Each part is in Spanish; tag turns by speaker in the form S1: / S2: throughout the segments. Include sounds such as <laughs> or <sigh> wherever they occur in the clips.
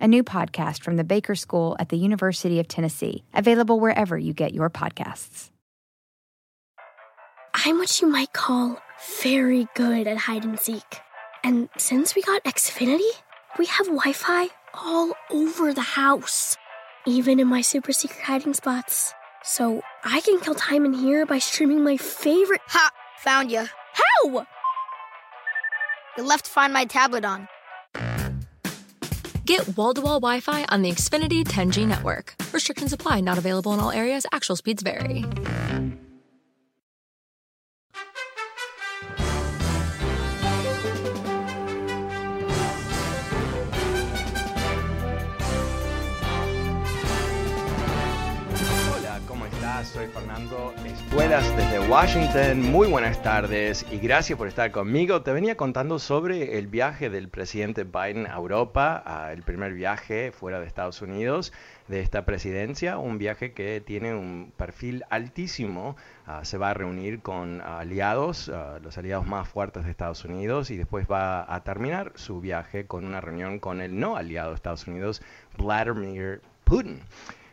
S1: a new podcast from the Baker School at the University of Tennessee, available wherever you get your podcasts.
S2: I'm what you might call very good at hide and seek. And since we got Xfinity, we have Wi Fi all over the house, even in my super secret hiding spots. So I can kill time in here by streaming my favorite.
S3: Ha! Found you.
S2: How?
S3: You left to Find My tablet on.
S4: Get wall to wall Wi Fi on the Xfinity 10G network. Restrictions apply, not available in all areas. Actual speeds vary.
S5: Soy Fernando Espuelas desde Washington. Muy buenas tardes y gracias por estar conmigo. Te venía contando sobre el viaje del presidente Biden a Europa, el primer viaje fuera de Estados Unidos de esta presidencia, un viaje que tiene un perfil altísimo. Ah, se va a reunir con aliados, ah, los aliados más fuertes de Estados Unidos, y después va a terminar su viaje con una reunión con el no aliado de Estados Unidos, Vladimir Putin.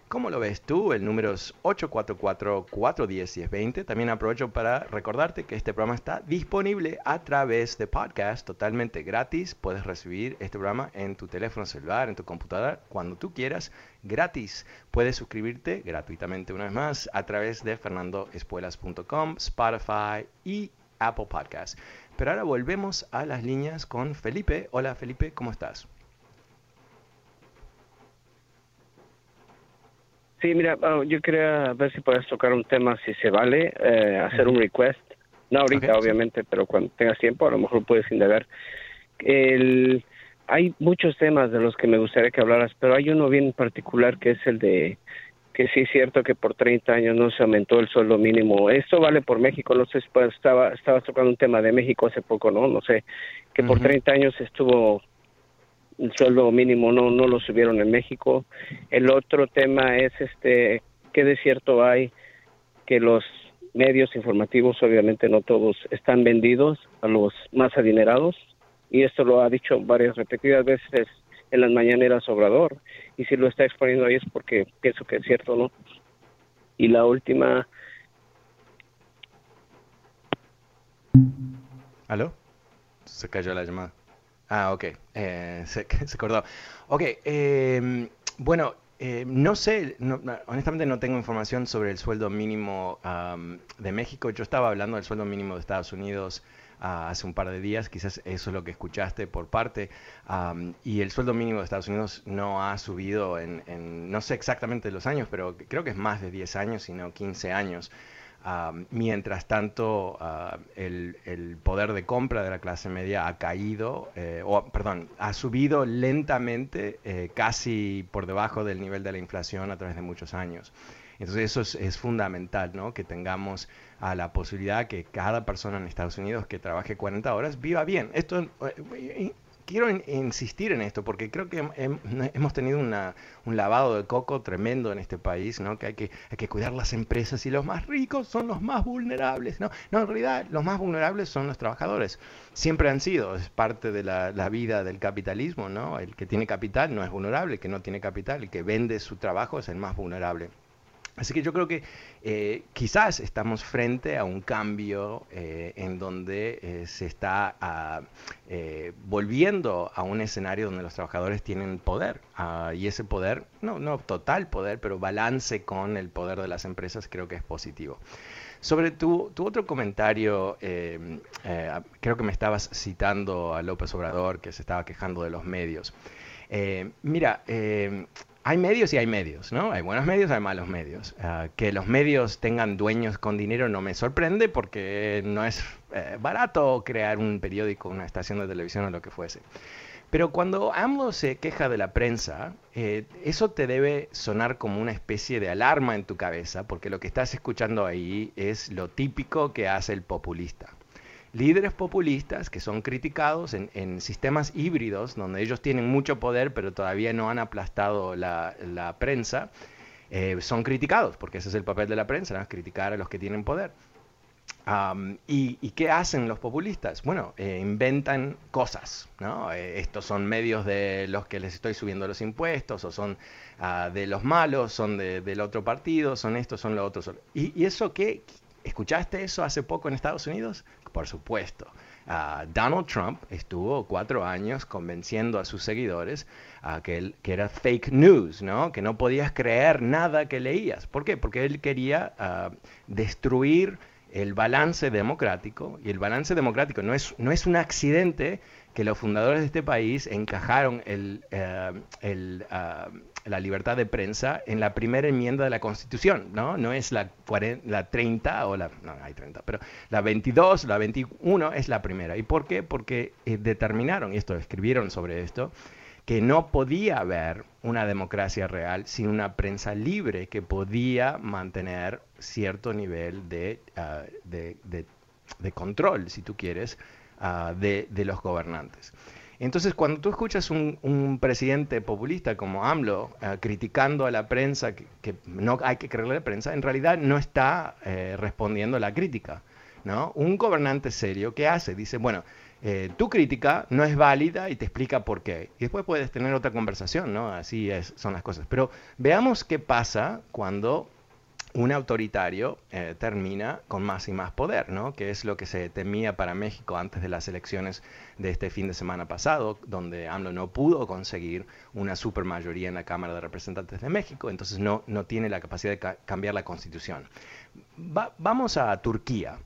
S5: ¿Cómo lo ves tú? El número es 844-410-1020. También aprovecho para recordarte que este programa está disponible a través de podcast totalmente gratis. Puedes recibir este programa en tu teléfono celular, en tu computadora, cuando tú quieras, gratis. Puedes suscribirte gratuitamente una vez más a través de fernandoespuelas.com, Spotify y Apple Podcast. Pero ahora volvemos a las líneas con Felipe. Hola Felipe, ¿cómo estás?
S6: Sí, mira, oh, yo quería ver si puedes tocar un tema, si se vale, eh, hacer un request. No ahorita, obviamente, pero cuando tengas tiempo, a lo mejor puedes indagar. El, hay muchos temas de los que me gustaría que hablaras, pero hay uno bien particular que es el de que sí es cierto que por 30 años no se aumentó el sueldo mínimo. Esto vale por México, no sé si pues, estaba, estabas tocando un tema de México hace poco, ¿no? No sé, que por
S5: Ujú.
S6: 30 años estuvo el sueldo mínimo no no lo subieron en México. El otro tema es este qué de cierto hay que los medios informativos obviamente no todos están vendidos a los más adinerados y esto lo ha dicho varias repetidas veces en las mañaneras Obrador y si lo está exponiendo ahí es porque pienso que es cierto, ¿no? Y la última
S5: ¿Aló? Se cayó la llamada. Ah, ok. Eh, se, <laughs> cortó. Ok. eh, bueno, eh, no sé, no- honestamente no tengo información sobre el sueldo mínimo am, de México. Yo estaba hablando del sueldo mínimo de Estados Unidos ah, hace un par de días, quizás eso es lo que escuchaste por parte. am, y el sueldo mínimo de Estados Unidos no ha subido en, en- no sé exactamente los años, pero creo que es más de 10 años, sino 15 años. Mientras tanto, uh, el, el poder de compra de la clase media ha caído, eh, o perdón, ha subido lentamente, eh, casi por debajo del nivel de la inflación a través de muchos años. Entonces eso es, es fundamental, ¿no? Que tengamos a la posibilidad que cada persona en Estados Unidos que trabaje 40 horas viva bien. Esto eh, quiero in- insistir en esto porque creo que hem- hem- <laughs> hemos tenido una- un lavado de coco tremendo en este país, ¿no? Que hay, que hay que cuidar las empresas y los más ricos son los más vulnerables, ¿no? No, en realidad los más vulnerables son los trabajadores. Siempre han sido, es parte de la, la vida del capitalismo, ¿no? El que tiene capital no es vulnerable, el que no tiene capital, el que vende su trabajo es el más vulnerable. Así que yo creo que eh, quizás estamos frente a un cambio eh, en donde eh, se está ah, volviendo a un escenario donde los trabajadores tienen poder. ah, y ese poder, no, no total poder, pero balance con el poder de las empresas creo que es positivo. Sobre tu, tu otro comentario, eh, eh, creo que me estabas citando a López Obrador, que se estaba quejando de los medios. Mira, eh, hay medios y hay medios, ¿no? Hay buenos medios, hay malos medios. Ah, que los medios tengan dueños con dinero no me sorprende porque no es eh, barato crear un periódico, una estación de televisión o lo que fuese. Pero cuando AMLO se queja de la prensa, eh, eso te debe sonar como una especie de alarma en tu cabeza, porque lo que estás escuchando ahí es lo típico que hace el populista. Líderes populistas que son criticados en, sistemas híbridos, donde ellos tienen mucho poder, pero todavía no han aplastado la, prensa, eh, son criticados, porque ese es el papel de la prensa, ¿no? criticar a los que tienen poder y, qué hacen los populistas? Bueno, eh, inventan cosas, ¿no? Eh, estos son medios de los que les estoy subiendo los impuestos, o son ah, de los malos, son del otro partido, son estos, son los otros. ¿Y, eso qué? ¿Escuchaste eso hace poco en Estados Unidos? Por supuesto. Ah, Donald Trump estuvo cuatro años convenciendo a sus seguidores a que, que, era fake news, ¿no? que no podías creer nada que leías. ¿Por qué? Porque él quería uh, destruir el balance democrático, y el balance democrático no es, no es un accidente que los fundadores de este país encajaron el, eh, ah, la libertad de prensa en la primera enmienda de la Constitución, ¿no? No es la, la 30 o la, no, hay 30, pero la 22, la 21 es la primera. ¿Y por qué? Porque eh, determinaron, y esto escribieron sobre esto, que no podía haber una democracia real sin una prensa libre que podía mantener cierto nivel ah, de, de, control, si tú quieres, ah, de, los gobernantes. Entonces, cuando tú escuchas un, un presidente populista como AMLO ah, criticando a la prensa, que, no hay que creerle a la prensa, en realidad no está eh, respondiendo a la crítica. ¿no? Un gobernante serio, ¿qué hace? Dice, bueno, eh, tu crítica no es válida y te explica por qué. Y después puedes tener otra conversación, ¿no? Así es, son las cosas. Pero veamos qué pasa cuando un autoritario eh, termina con más y más poder, ¿no? Que es lo que se temía para México antes de las elecciones de este fin de semana pasado, donde AMLO no pudo conseguir una supermayoría en la Cámara de Representantes de México, entonces no, no tiene la capacidad de cambiar la constitución. vamos a Turquía.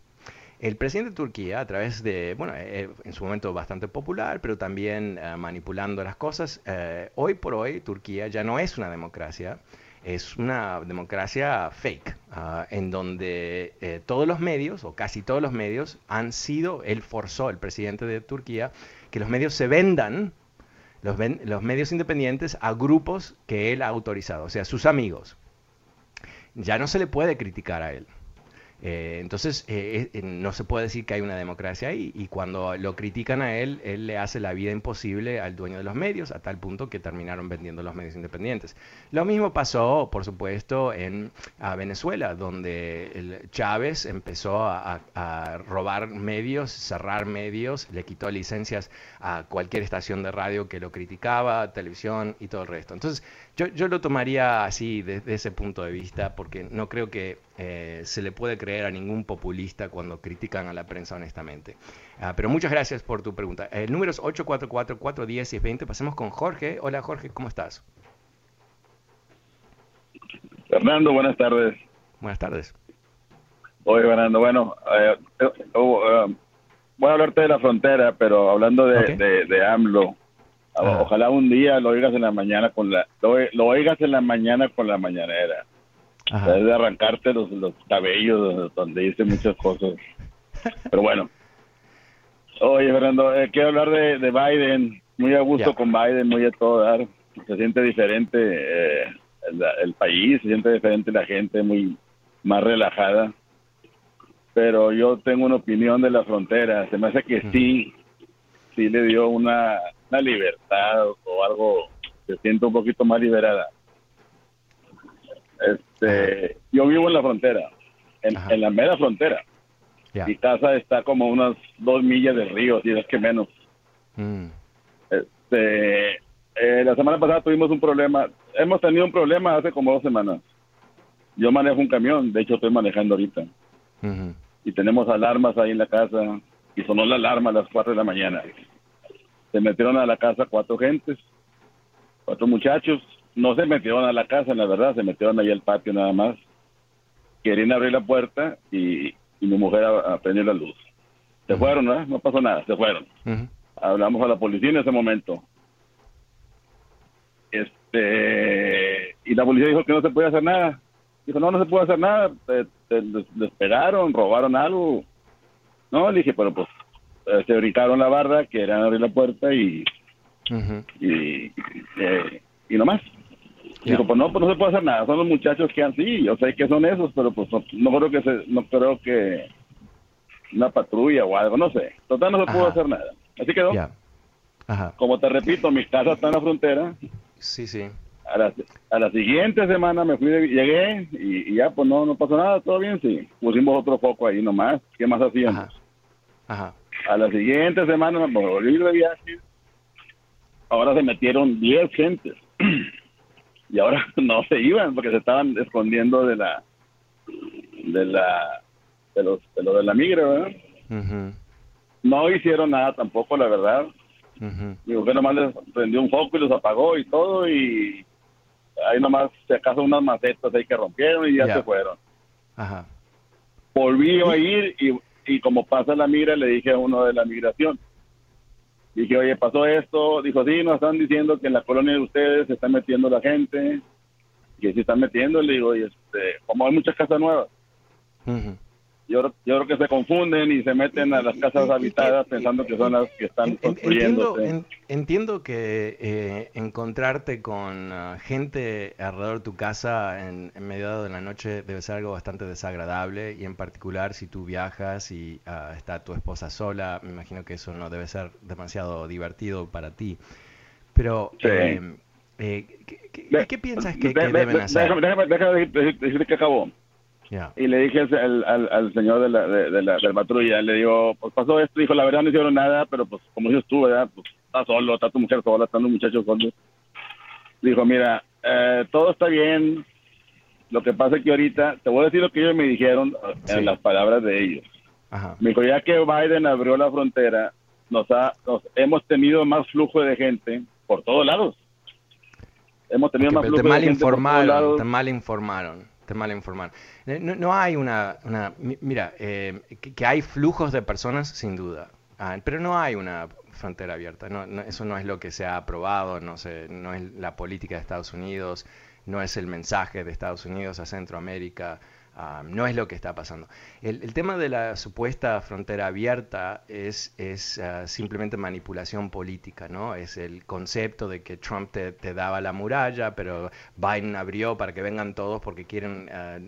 S5: El presidente de Turquía, a través de, bueno, eh, en su momento bastante popular, pero también eh, manipulando las cosas, eh, hoy por hoy Turquía ya no es una democracia, es una democracia fake, ah, en donde todos los medios, o casi todos los medios, han sido, él forzó, el presidente de Turquía, que los medios se vendan, los, los medios independientes, a grupos que él ha autorizado, o sea, sus amigos. Ya no se le puede criticar a él. Eh, entonces, eh, eh, no se puede decir que hay una democracia ahí. Y cuando lo critican a él, él le hace la vida imposible al dueño de los medios, a tal punto que terminaron vendiendo los medios independientes. Lo mismo pasó, por supuesto, en Venezuela, donde Chávez empezó a, robar medios, cerrar medios, le quitó licencias a cualquier estación de radio que lo criticaba, televisión y todo el resto. Entonces, yo, yo lo tomaría así, desde ese punto de vista, porque no creo que eh, se le puede creer a ningún populista cuando critican a la prensa honestamente. Ah, pero muchas gracias por tu pregunta. El número es 844-410-20. Pasemos con Jorge. Hola Jorge, ¿cómo estás?
S7: Fernando, buenas tardes.
S5: Buenas tardes.
S7: Oye, Fernando, bueno, eh, eh, oh, voy a hablarte de la frontera, pero hablando de, AMLO, ojalá un día lo oigas en la mañana con la, lo oigas en la mañana con la mañanera de arrancarte los, los cabellos donde dice muchas cosas. Pero bueno. Oye, Fernando, eh, quiero hablar de, Biden. Muy a gusto con Biden, muy a todo dar. Se siente diferente eh, el, país, se siente diferente la gente, muy más relajada. Pero yo tengo una opinión de la frontera. Se me hace que sí, sí le dio una, una libertad o algo, se siente un poquito más liberada este, yo vivo en la frontera, en, la mera frontera. Mi casa está como unas dos millas del río, si es que menos. Mm. Este, eh, la semana pasada tuvimos un problema. Hemos tenido un problema hace como dos semanas. Yo manejo un camión, de hecho estoy manejando ahorita. Y tenemos alarmas ahí en la casa. Y sonó la alarma a las cuatro de la mañana. Se metieron a la casa cuatro gentes, cuatro muchachos, no se metieron a la casa, la verdad, se metieron ahí al patio nada más. Querían abrir la puerta y, mi mujer aprendió la luz. Se fueron, ¿no? No pasó nada, se fueron. Hablamos a la policía en ese momento. Este, y la policía dijo que no se puede hacer nada. Dijo, no, no se puede hacer nada. Les pegaron, robaron algo. No, le dije, pero pues eh, se brincaron la barra, querían abrir la puerta y y, eh, y nomás. Dijo, pues no, pues no se puede hacer nada, son los muchachos que han, sí, yo sé que son esos, pero pues no, creo que se, no creo que una patrulla o algo, no sé. Total no se pudo hacer nada. Así quedó. Como te repito, mi casa está en la frontera.
S5: Sí, sí.
S7: A la, a la siguiente semana me fui, llegué y, ya, pues no, no pasó nada, todo bien, sí. Pusimos otro foco ahí nomás. ¿Qué más hacíamos?
S5: Ajá.
S7: A la siguiente semana me volví de viaje. Ahora se metieron 10 gentes. <clears throat> y ahora <laughs> no se iban porque se estaban escondiendo de la de la de los de lo de la migra ¿verdad? no hicieron nada tampoco la verdad. Digo que nomás les prendió un foco y los apagó y todo y ahí nomás se acaso unas macetas ahí que rompieron y ya. se fueron.
S5: Ajá.
S7: volví a ir y, y como pasa la migra le dije a uno de la migración Dije, oye, pasó esto. Dijo, sí, nos están diciendo que en la colonia de ustedes se está metiendo la gente. Que se están metiendo. Le digo, y este, como hay muchas casas nuevas. Yo, yo, creo que se confunden y se meten a las casas <laughs> habitadas pensando que son las que están construyendo.
S5: Entiendo, entiendo, que eh, encontrarte con ah, gente alrededor de tu casa en, en, medio de la noche debe ser algo bastante desagradable y en particular si tú viajas y ah, está tu esposa sola, me imagino que eso no debe ser demasiado divertido para ti. Pero, eh, eh, ¿qué, piensas que, deben hacer?
S7: Déjame, decirte que acabó. Y le dije al, al, señor de la, de, la, patrulla, le digo, pues pasó esto, dijo, la verdad no hicieron nada, pero pues como dices tú, ¿verdad? Pues está solo, está tu mujer sola, están los muchachos solos. Dijo, mira, eh, todo está bien, lo que pasa es que ahorita, te voy a decir lo que ellos me dijeron en las palabras de ellos. Me dijo, ya que Biden abrió la frontera, nos, ha, nos hemos tenido más flujo de gente por todos lados. Hemos tenido más flujo de gente
S5: por todos lados. Te mal informaron mal informar. Eh, no, hay una, mira, eh, que, hay flujos de personas, sin duda, ah, pero no hay una frontera abierta. eso no es lo que se ha aprobado, no, sé, no es la política de Estados Unidos, no es el mensaje de Estados Unidos a Centroamérica. Ah, no es lo que está pasando. El, tema de la supuesta frontera abierta es, es ah, simplemente manipulación política, ¿no? Es el concepto de que Trump te, daba la muralla, pero Biden abrió para que vengan todos porque quieren, ah,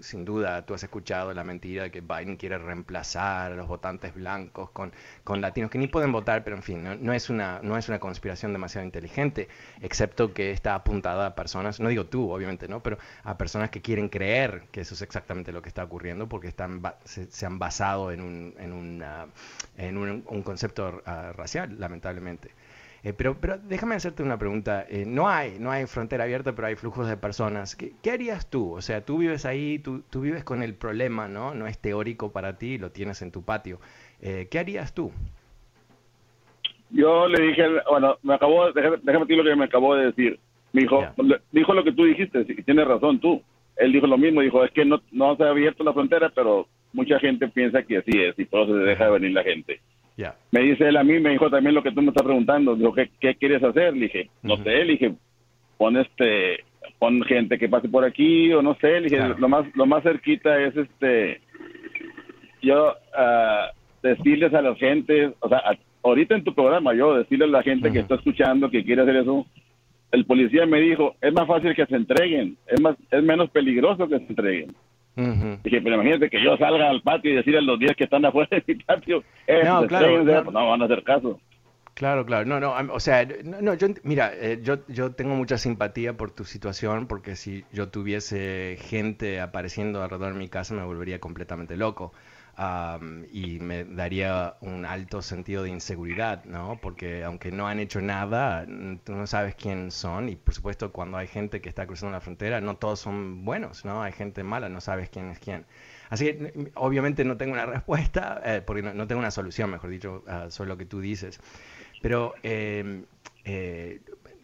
S5: sin, duda, tú has escuchado la mentira de que Biden quiere reemplazar a los votantes blancos con, con latinos que ni pueden votar, pero en fin, no, no, es una, no es una conspiración demasiado inteligente, excepto que está apuntada a personas, no digo tú, obviamente, ¿no? Pero a personas que quieren creer que eso es exactamente lo que está ocurriendo porque están, se, han basado en un, en una, en un, concepto ah, racial, lamentablemente. Eh, pero, pero déjame hacerte una pregunta. Eh, no hay no hay frontera abierta, pero hay flujos de personas. ¿Qué, ¿Qué, harías tú? O sea, tú vives ahí, tú, tú, vives con el problema, ¿no? No es teórico para ti, lo tienes en tu patio. Eh, ¿Qué harías tú?
S7: Yo le dije, bueno, me acabó, déjame, déjame decir lo que me acabó de decir. Me dijo, dijo lo que tú dijiste, tienes razón tú él dijo lo mismo, dijo, es que no, no se ha abierto la frontera, pero mucha gente piensa que así es y por eso se deja de venir la gente. Me dice él a mí, me dijo también lo que tú me estás preguntando, dijo, ¿qué, qué quieres hacer? Le dije, no sé, le dije, pon este, pon gente que pase por aquí o no sé, le dije, lo más, lo más cerquita es este, yo uh, decirles a la gente, o sea, ahorita en tu programa yo decirle a la gente que está escuchando que quiere hacer eso, el policía me dijo, es más fácil que se entreguen, es más es menos peligroso que se entreguen. Dije, pero imagínate que yo salga al patio y decirle a los días que están afuera de mi patio, eh, no, claro, pues no van a hacer caso.
S5: Claro, claro, no, no, o sea, no, yo, mira, eh, yo, yo tengo mucha simpatía por tu situación porque si yo tuviese gente apareciendo alrededor de mi casa me volvería completamente loco y me daría un alto sentido de inseguridad, ¿no? Porque aunque no han hecho nada, tú no sabes quién son y por supuesto cuando hay gente que está cruzando la frontera, no todos son buenos, ¿no? Hay gente mala, no sabes quién es quién. Así que obviamente no tengo una <laughs> respuesta, eh, porque no, tengo una solución, mejor dicho, uh, sobre lo que tú dices. Pero em, eh,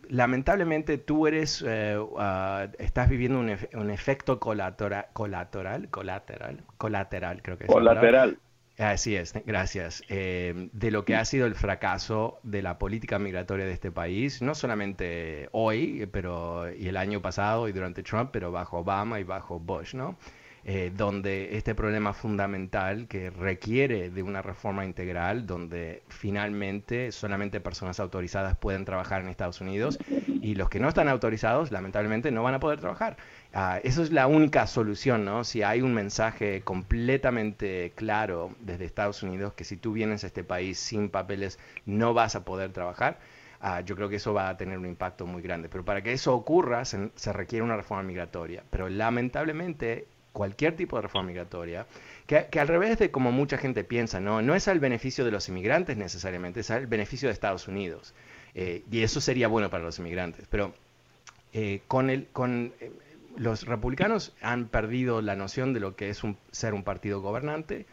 S5: lamentablemente tú eres, eh, ah, estás viviendo un, un, efecto colateral, colateral, colateral, colateral, creo que es.
S7: Colateral.
S5: Así es, gracias. Eh, de lo que ha sido el fracaso de la política migratoria de este país, no solamente hoy, pero y el año pasado y durante Trump, pero bajo Obama y bajo Bush, ¿no? Eh, donde este problema fundamental que requiere de una reforma integral, donde finalmente solamente personas autorizadas pueden trabajar en Estados Unidos y los que no están autorizados lamentablemente no van a poder trabajar. Uh, eso es la única solución, ¿no? Si hay un mensaje completamente claro desde Estados Unidos que si tú vienes a este país sin papeles no vas a poder trabajar, uh, yo creo que eso va a tener un impacto muy grande. Pero para que eso ocurra se, se requiere una reforma migratoria. Pero lamentablemente cualquier tipo de reforma migratoria, que, al revés de como mucha gente piensa, no, no es al beneficio de los inmigrantes necesariamente, es al beneficio de Estados Unidos. Eh, y eso sería bueno para los inmigrantes. Pero eh, con, el, con eh, los republicanos han perdido la noción de lo que es un, ser un partido gobernante.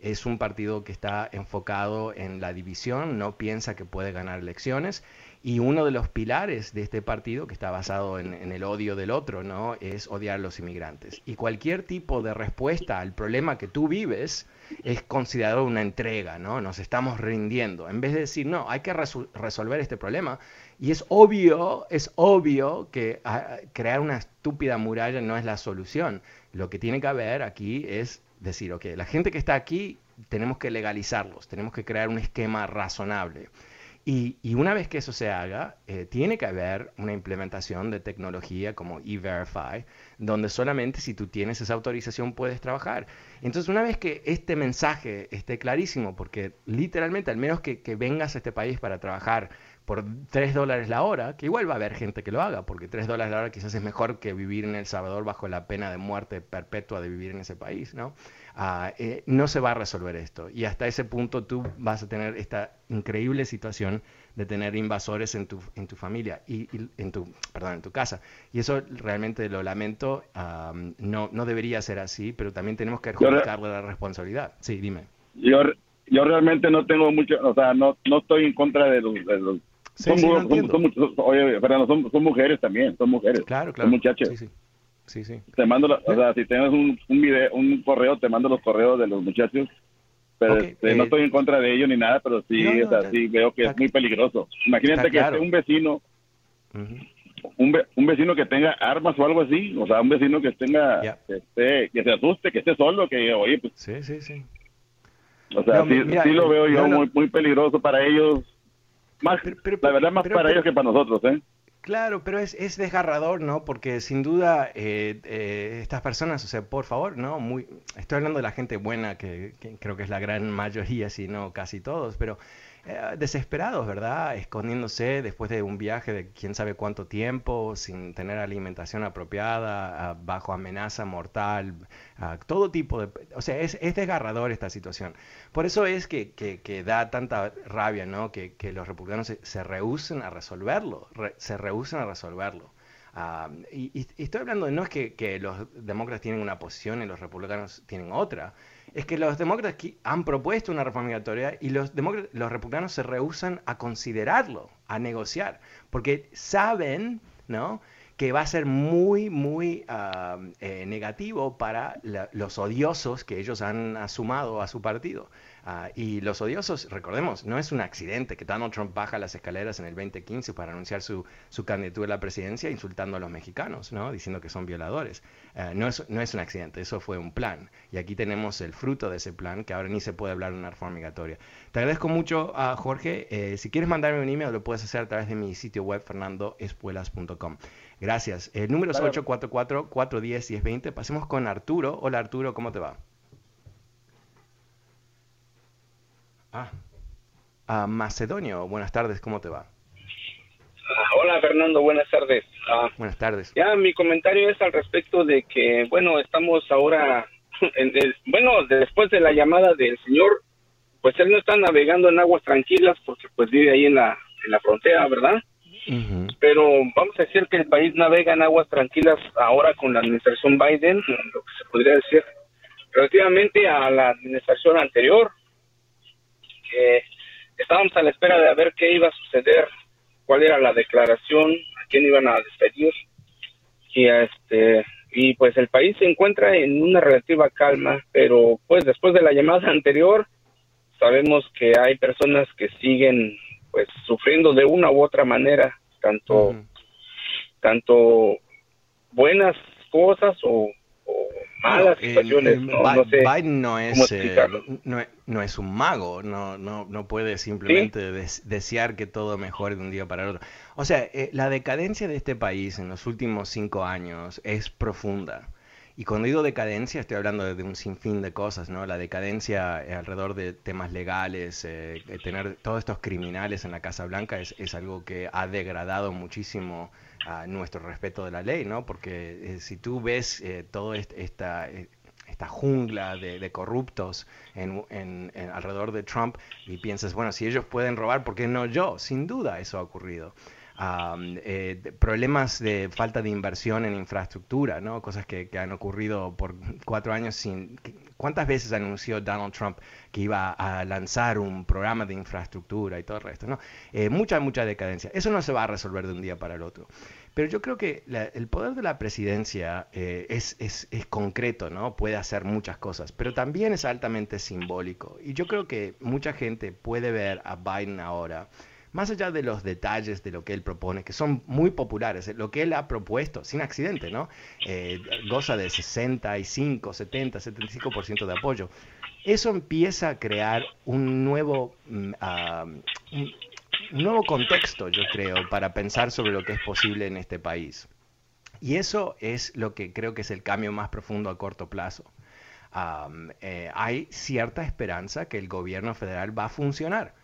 S5: Es un partido que está enfocado en la división, no piensa que puede ganar elecciones y uno de los pilares de este partido, que está basado en, el odio del otro, ¿no? es odiar a los inmigrantes. Y cualquier tipo de respuesta al problema que tú vives es considerado una entrega, ¿no? Nos estamos rindiendo. En vez de decir, no, hay que resolver este problema. Y es obvio, es obvio que a, crear una estúpida muralla no es la solución. Lo que tiene que haber aquí es decir, ok, la gente que está aquí tenemos que legalizarlos, tenemos que crear un esquema razonable. Y, y, una vez que eso se haga, eh, tiene que haber una implementación de tecnología como E-Verify, donde solamente si tú tienes esa autorización puedes trabajar. Entonces, una vez que este mensaje esté clarísimo, porque literalmente, al menos que, que vengas a este país para trabajar por 3 dólares la hora, que igual va a haber gente que lo haga, porque 3 dólares la hora quizás es mejor que vivir en El Salvador bajo la pena de muerte perpetua de vivir en ese país, ¿no? Uh, eh, no se va a resolver esto. Y hasta ese punto tú vas a tener esta increíble situación de tener invasores en tu, en tu familia y, y en tu perdón en tu casa y eso realmente lo lamento um, no no debería ser así pero también tenemos que adjudicarle la responsabilidad sí dime
S7: yo yo realmente no tengo mucho o sea no no estoy en contra de los, de los
S5: Sí,
S7: son,
S5: sí,
S7: son, son, son, oye, Fernando, son, son mujeres también, son mujeres.
S5: Claro, claro.
S7: Son muchachas.
S5: Sí, sí. Sí, sí.
S7: Te mando, la, o sea, si tienes un, un video, un correo, te mando los correos de los muchachos. Pero este,
S5: eh,
S7: no estoy en contra de ellos ni nada, pero sí,
S5: No, no,
S7: o sea, sí veo que es muy peligroso. Imagínate que
S5: claro.
S7: esté un vecino,
S5: Ujú.
S7: un, ve- un vecino que tenga armas o algo así, o sea, un vecino que tenga,
S5: Ya.
S7: que, esté, que se asuste, que esté solo, que oye, pues,
S5: Sí, sí, sí.
S7: o sea,
S5: No,
S7: sí,
S5: mira,
S7: sí lo veo yo muy muy peligroso para ellos. Más,
S5: Pero- pero-
S7: la verdad, más
S5: pero-
S7: para ellos que para nosotros, ¿eh?
S5: Claro, pero es, es desgarrador, ¿no? Porque sin duda eh, eh, estas personas, o sea, por favor, ¿no? Muy, estoy hablando de la gente buena, que, que creo que es la gran mayoría, si no casi todos, pero eh, desesperados, ¿verdad? Escondiéndose después de un viaje de quién sabe cuánto tiempo, sin tener alimentación apropiada, bajo amenaza mortal, todo tipo de... O sea, es, es desgarrador esta situación. Por eso es que, que, que da tanta rabia, ¿no? Que, que los republicanos se, se rehúsen a resolverlo, re- se rehúsen a resolverlo. Y- y estoy hablando de no es que, que los demócratas tienen una posición y los republicanos tienen otra, es que los demócratas aquí han propuesto una reforma migratoria y los, los republicanos se rehusan a considerarlo, a negociar, porque saben, ¿no? Que va a ser muy, muy ah, eh, negativo para los odiosos que ellos han asumado a su partido. Ah, y los odiosos, recordemos, no es un accidente que Donald Trump baja las escaleras en el 2015 para anunciar su, su candidatura a la presidencia insultando a los mexicanos, ¿no? diciendo que son violadores. Ah, no, es, no es un accidente, eso fue un plan. Y aquí tenemos el fruto de ese plan, que ahora ni se puede hablar de una reforma migratoria. Te agradezco mucho, a Jorge. Eh, si quieres mandarme un email, lo puedes hacer a través de mi sitio web, fernandoespuelas.com. Gracias. El número es
S7: Claro.
S5: 844-410-1020. Pasemos con Arturo. Hola Arturo, ¿cómo te va? Ah. Ah, Macedonio, buenas tardes, ¿cómo te va?
S8: Ah, Hola Fernando, buenas tardes. Ah,
S5: Buenas tardes.
S8: ya mi comentario es al respecto de que, bueno, estamos ahora, <laughs> en el- bueno, después de la llamada del señor, pues él no está navegando en aguas tranquilas porque pues vive ahí en la, en la frontera, ¿verdad? Pero vamos a decir que el país navega en aguas tranquilas ahora con la administración Biden, lo que se podría decir, relativamente a la administración anterior, que estábamos a la espera de ver qué iba a suceder, cuál era la declaración, a quién iban a despedir, y este y pues el país se encuentra en una relativa calma, pero pues después de la llamada <laughs> anterior sabemos que hay personas que siguen pues sufriendo de una u otra manera, tanto tanto buenas cosas o, o malas situaciones.
S5: Biden no es, no, es un mago, no, no, no puede simplemente desear que todo mejore de un día para el otro. O sea, la decadencia de este país en los últimos cinco años es profunda. Y cuando digo decadencia, estoy hablando de un sinfín de cosas, ¿no? La decadencia alrededor de temas legales, eh, tener todos estos criminales en la Casa Blanca es, algo que ha degradado muchísimo a nuestro respeto de la ley, ¿no? Porque eh, si tú ves eh, toda esta, esta jungla de, corruptos en, alrededor de Trump y piensas, bueno, si ellos pueden robar, ¿por qué no yo? Sin duda eso ha ocurrido. Eh, problemas de falta de inversión en infraestructura, ¿no? cosas que, han ocurrido por cuatro años sin... ¿Cuántas veces anunció Donald Trump que iba a lanzar un programa de infraestructura y todo el resto? ¿no? Eh, mucha, mucha decadencia. Eso no se va a resolver de un día para el otro. Pero yo creo que el poder de la presidencia eh, es, es, es, concreto, ¿no? Puede hacer muchas cosas, pero también es altamente simbólico. Y yo creo que mucha gente puede ver a Biden ahora más allá de los detalles de lo que él propone, que son muy populares, eh, lo que él ha propuesto, sin accidente, ¿no? Eh, goza de 65, 70, 75% de apoyo. Eso empieza a crear un nuevo, mm, ah, un, nuevo contexto, yo creo, para pensar sobre lo que es posible en este país. Y eso es lo que creo que es el cambio más profundo a corto plazo. Eh, hay cierta esperanza que el gobierno federal va a funcionar.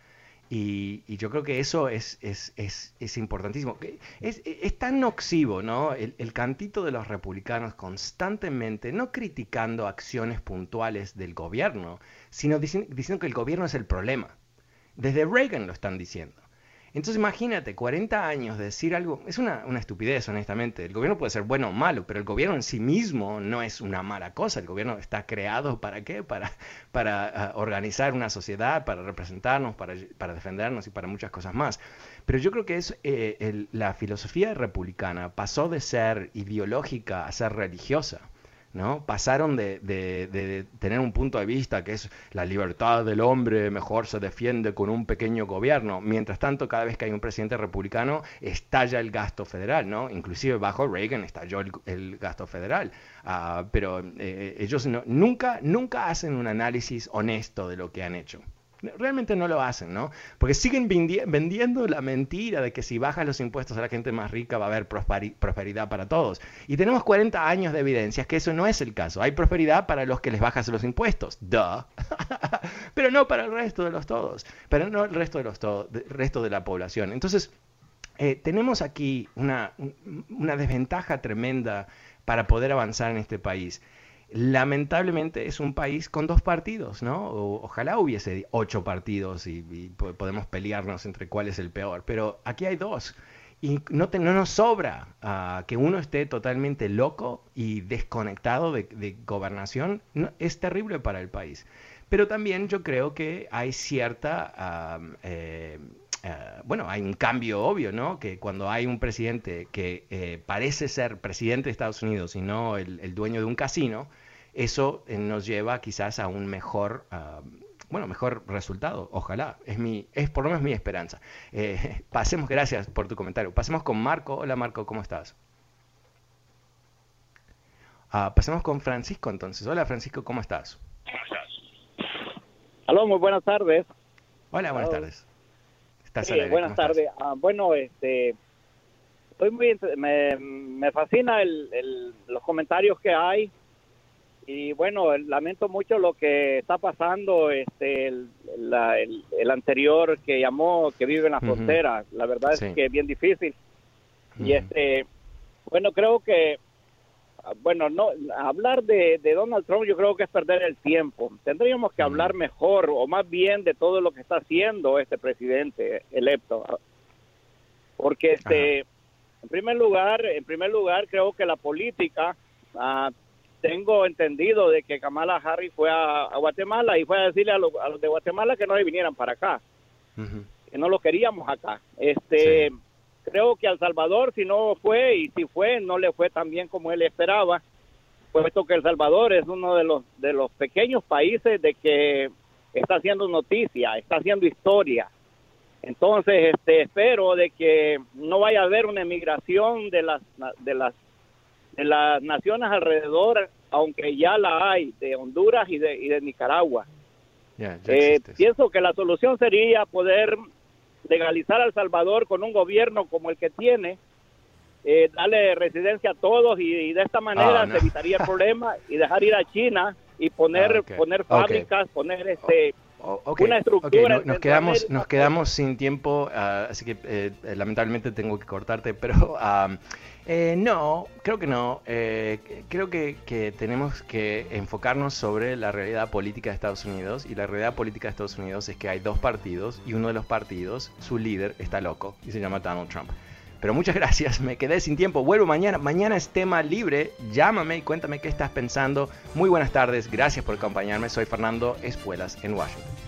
S5: Y, yo creo que eso es, es, es, es importantísimo. Es, es, tan noxivo, ¿no? El, el, cantito de los republicanos constantemente, no criticando acciones puntuales del gobierno, sino diciendo que el gobierno es el problema. Desde Reagan lo están diciendo. Entonces imagínate, 40 años de decir algo, es una, estupidez honestamente, el gobierno puede ser bueno o malo, pero el gobierno en sí mismo no es una mala cosa, el gobierno está creado para qué, para, para ah, organizar una sociedad, para representarnos, para, para, defendernos y para muchas cosas más. Pero yo creo que es eh, la filosofía republicana pasó de ser ideológica a ser religiosa. ¿No? Pasaron de, tener un punto de vista que es la libertad del hombre mejor se defiende con un pequeño gobierno. Mientras tanto, cada vez que hay un presidente republicano, estalla el gasto federal, ¿no? Inclusive bajo Reagan estalló el, gasto federal. Ah, pero eh, ellos nunca, nunca hacen un análisis honesto de lo que han hecho. Realmente no lo hacen, ¿no? Porque siguen vendiendo la mentira de que si bajas los impuestos a la gente más rica va a haber prosperidad para todos. Y tenemos 40 años de evidencias que eso no es el caso. Hay prosperidad para los que les bajas los impuestos. Duh. <laughs> Pero no para el resto de los todos. Pero no el resto de los todos, resto de la población. Entonces, eh, tenemos aquí una desventaja tremenda para poder avanzar en este país lamentablemente es un país con dos partidos, ¿no? ojalá hubiese ocho partidos y, podemos pelearnos entre cuál es el peor, pero aquí hay dos. Y no, no nos sobra ah, que uno esté totalmente loco y desconectado de, gobernación. es terrible para el país. Pero también yo creo que hay cierta... Eh, eh, bueno, hay un cambio obvio, ¿no? Que cuando hay un presidente que eh, parece ser presidente de Estados Unidos y no el, dueño de un casino, eso eh, nos lleva quizás a un mejor, bueno, mejor resultado. Ojalá, es mi, es por lo menos mi esperanza. <laughs> pasemos, gracias por tu comentario. Pasemos con Marco. Hola Marco, ¿cómo estás? Ah, pasemos con Francisco entonces. Hola Francisco, ¿cómo estás?
S9: Hola, muy buenas tardes.
S5: Hola, buenas tardes
S9: buenas tardes. Ah, bueno, este, estoy muy, me, me fascina el, los comentarios que hay y bueno, lamento mucho lo que está pasando. Este, el, el, anterior que llamó, que vive en la frontera, la verdad es que es bien difícil. Y este, bueno, creo que bueno, no hablar de, Donald Trump yo creo que es perder el tiempo. Tendríamos que hablar mejor o más bien de todo lo que está haciendo este presidente electo. Porque este en primer lugar, en primer lugar creo que la política ah, tengo entendido de que Kamala Harris fue a, Guatemala y fue a decirle a, los de Guatemala que no se vinieran para acá. Que no lo queríamos acá. Este creo que El Salvador, si no fue y si fue, no le fue tan bien como él esperaba, puesto que El Salvador es uno de los, de los pequeños países de que está haciendo noticia, está haciendo historia. Entonces, este, espero de que no vaya a haber una emigración de las, de las, de las naciones alrededor aunque ya la hay de Honduras y de, y de Nicaragua. Eh, pienso que la solución sería poder legalizar a El Salvador con un gobierno como el que tiene, eh, darle residencia a todos y, de esta manera ah, se evitaría el problema y dejar ir a China y poner ah, poner fábricas, poner este una estructura.
S5: nos quedamos nos quedamos sin tiempo, ah, así que eh, lamentablemente tengo que cortarte, pero eh, no, creo que no. Eh, creo que, que, tenemos que enfocarnos sobre la realidad política de Estados Unidos y la realidad política de Estados Unidos es que hay dos partidos y uno de los partidos, su líder, está loco y se llama Donald Trump. Pero muchas <laughs> gracias, me quedé sin tiempo. Vuelvo mañana. Mañana es tema libre. Llámame y cuéntame qué estás pensando. Muy buenas tardes, gracias por acompañarme. Soy Fernando Espuelas en Washington.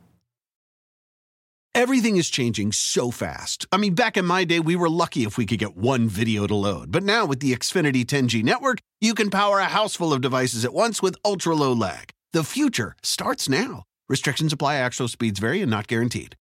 S10: Everything is changing so fast. I mean, back in my day, we were lucky if we could get one video to load. But now with the Xfinity 10G network, you can power a house full of devices at once with ultra low lag. The future starts now. Restrictions apply, actual speeds vary and not guaranteed.